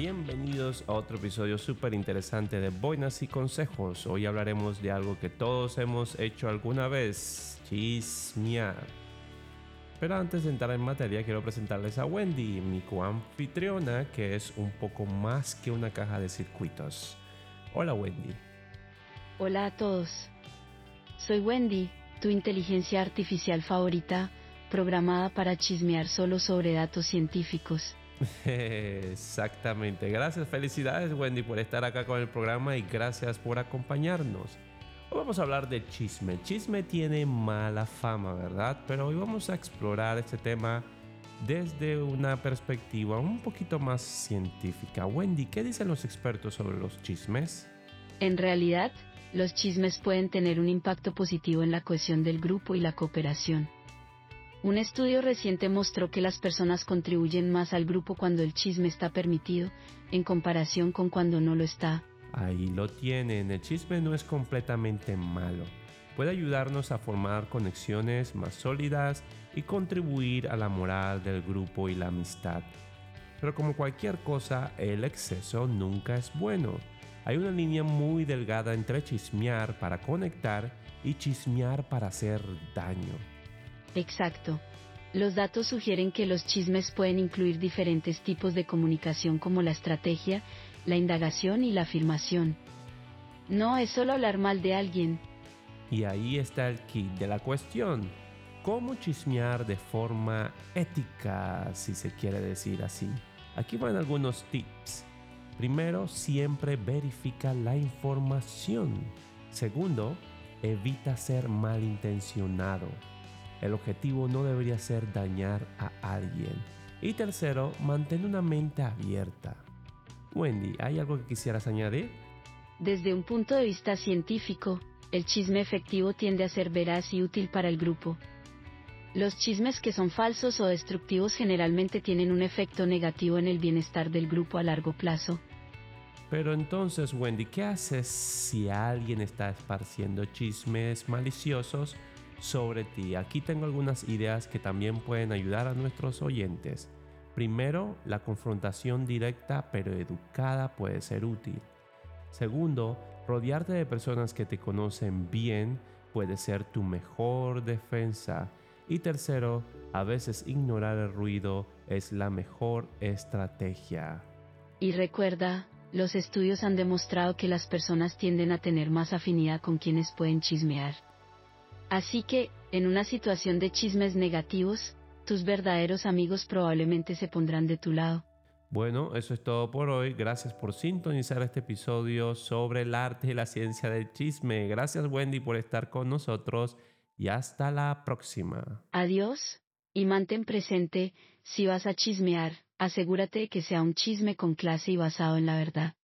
Bienvenidos a otro episodio súper interesante de Boinas y Consejos. Hoy hablaremos de algo que todos hemos hecho alguna vez, chismear. Pero antes de entrar en materia quiero presentarles a Wendy, mi coanfitriona, que es un poco más que una caja de circuitos. Hola Wendy. Hola a todos. Soy Wendy, tu inteligencia artificial favorita, programada para chismear solo sobre datos científicos. Exactamente. Gracias, felicidades Wendy por estar acá con el programa y gracias por acompañarnos. Hoy vamos a hablar de chisme. Chisme tiene mala fama, ¿verdad? Pero hoy vamos a explorar este tema desde una perspectiva un poquito más científica. Wendy, ¿qué dicen los expertos sobre los chismes? En realidad, los chismes pueden tener un impacto positivo en la cohesión del grupo y la cooperación. Un estudio reciente mostró que las personas contribuyen más al grupo cuando el chisme está permitido, en comparación con cuando no lo está. Ahí lo tienen, el chisme no es completamente malo. Puede ayudarnos a formar conexiones más sólidas y contribuir a la moral del grupo y la amistad. Pero como cualquier cosa, el exceso nunca es bueno. Hay una línea muy delgada entre chismear para conectar y chismear para hacer daño. Exacto. Los datos sugieren que los chismes pueden incluir diferentes tipos de comunicación como la estrategia, la indagación y la afirmación. No es solo hablar mal de alguien. Y ahí está el kit de la cuestión. ¿Cómo chismear de forma ética, si se quiere decir así? Aquí van algunos tips. Primero, siempre verifica la información. Segundo, evita ser malintencionado. El objetivo no debería ser dañar a alguien. Y tercero, mantén una mente abierta. Wendy, ¿hay algo que quisieras añadir? Desde un punto de vista científico, el chisme efectivo tiende a ser veraz y útil para el grupo. Los chismes que son falsos o destructivos generalmente tienen un efecto negativo en el bienestar del grupo a largo plazo. Pero entonces, Wendy, ¿qué haces si alguien está esparciendo chismes maliciosos sobre ti. Aquí tengo algunas ideas que también pueden ayudar a nuestros oyentes. Primero, la confrontación directa pero educada puede ser útil. Segundo, rodearte de personas que te conocen bien puede ser tu mejor defensa. Y tercero, a veces ignorar el ruido es la mejor estrategia. Y recuerda, los estudios han demostrado que las personas tienden a tener más afinidad con quienes pueden chismear. Así que, en una situación de chismes negativos, tus verdaderos amigos probablemente se pondrán de tu lado. Bueno, eso es todo por hoy. Gracias por sintonizar este episodio sobre el arte y la ciencia del chisme. Gracias Wendy por estar con nosotros y hasta la próxima. Adiós, y mantén presente, si vas a chismear, asegúrate de que sea un chisme con clase y basado en la verdad.